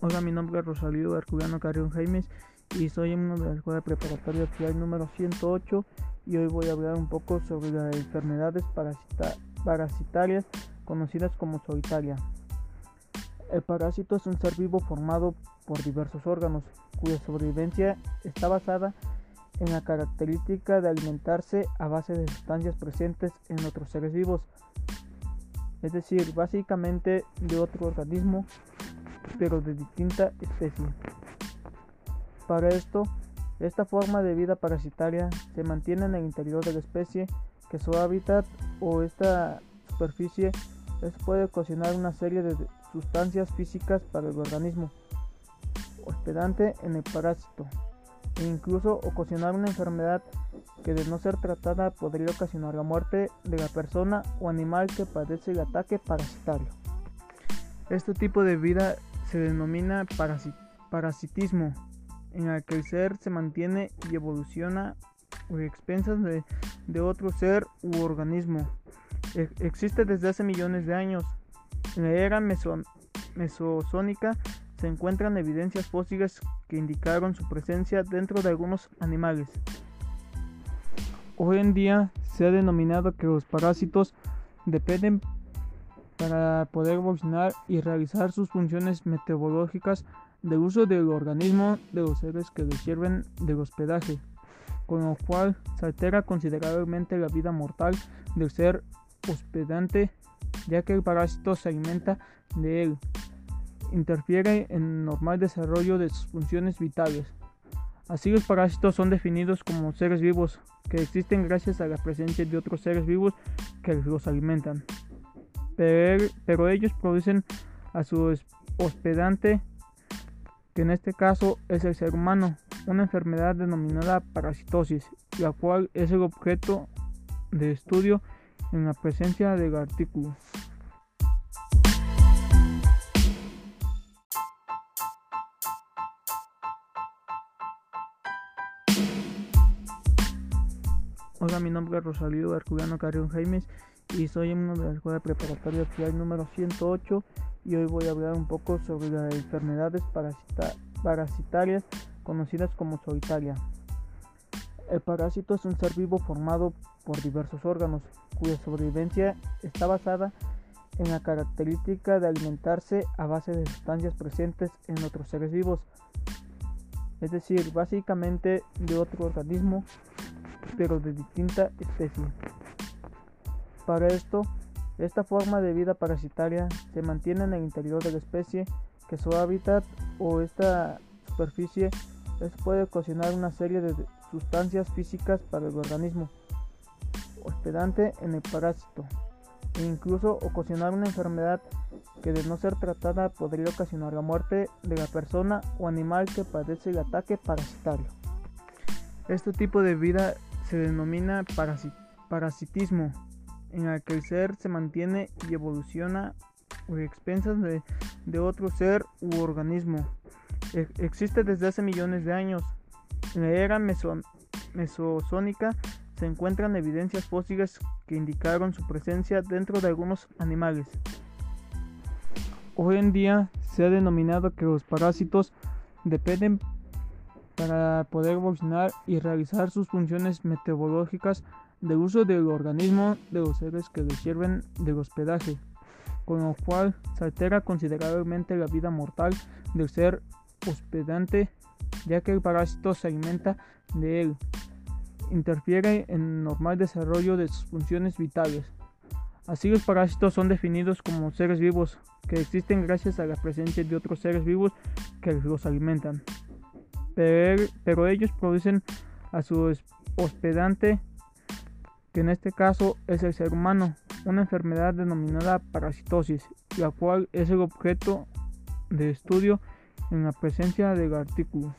Hola, mi nombre es Rosalío Herculano Carrión Jaimes y soy uno de la Escuela Preparatoria Oficial número 108 y hoy voy a hablar un poco sobre las enfermedades parasita parasitarias conocidas como solitaria. El parásito es un ser vivo formado por diversos órganos cuya sobrevivencia está basada en la característica de alimentarse a base de sustancias presentes en otros seres vivos, es decir, básicamente de otro organismo pero de distinta especie. Para esto, esta forma de vida parasitaria se mantiene en el interior de la especie que su hábitat o esta superficie les puede ocasionar una serie de sustancias físicas para el organismo hospedante en el parásito e incluso ocasionar una enfermedad que de no ser tratada podría ocasionar la muerte de la persona o animal que padece el ataque parasitario. Este tipo de vida se denomina parasitismo, en el que el ser se mantiene y evoluciona a expensas de, otro ser u organismo. E, existe desde hace millones de años. En la era mesosónica se encuentran evidencias fósiles que indicaron su presencia dentro de algunos animales. Hoy en día se ha denominado que los parásitos dependen para poder evolucionar y realizar sus funciones meteorológicas de uso del organismo de los seres que les sirven de hospedaje, con lo cual se altera considerablemente la vida mortal del ser hospedante, ya que el parásito se alimenta de él, interfiere en el normal desarrollo de sus funciones vitales. Así los parásitos son definidos como seres vivos que existen gracias a la presencia de otros seres vivos que los alimentan pero, ellos producen a su hospedante, que en este caso es el ser humano, una enfermedad denominada parasitosis, la cual es el objeto de estudio en la presencia del artículo. Hola, mi nombre es Rosalío Herculano Carrión Jaimes y soy uno de la Escuela Preparatoria Oficial número 108 y hoy voy a hablar un poco sobre las enfermedades parasitarias conocidas como solitaria. El parásito es un ser vivo formado por diversos órganos cuya sobrevivencia está basada en la característica de alimentarse a base de sustancias presentes en otros seres vivos, es decir, básicamente de otro organismo pero de distinta especie. Para esto, esta forma de vida parasitaria se mantiene en el interior de la especie que su hábitat o esta superficie les puede ocasionar una serie de sustancias físicas para el organismo hospedante en el parásito e incluso ocasionar una enfermedad que de no ser tratada podría ocasionar la muerte de la persona o animal que padece el ataque parasitario. Este tipo de vida se denomina parasitismo en el que el ser se mantiene y evoluciona a expensas de, otro ser u organismo. E, existe desde hace millones de años. En la era mesosónica se encuentran evidencias fósiles que indicaron su presencia dentro de algunos animales. Hoy en día se ha denominado que los parásitos dependen para poder evolucionar y realizar sus funciones meteorológicas de uso del organismo de los seres que les sirven de hospedaje, con lo cual se altera considerablemente la vida mortal del ser hospedante, ya que el parásito se alimenta de él, interfiere en el normal desarrollo de sus funciones vitales. Así los parásitos son definidos como seres vivos que existen gracias a la presencia de otros seres vivos que los alimentan. Pero, ellos producen a su hospedante que en este caso es el ser humano, una enfermedad denominada parasitosis, la cual es el objeto de estudio en la presencia del artículo.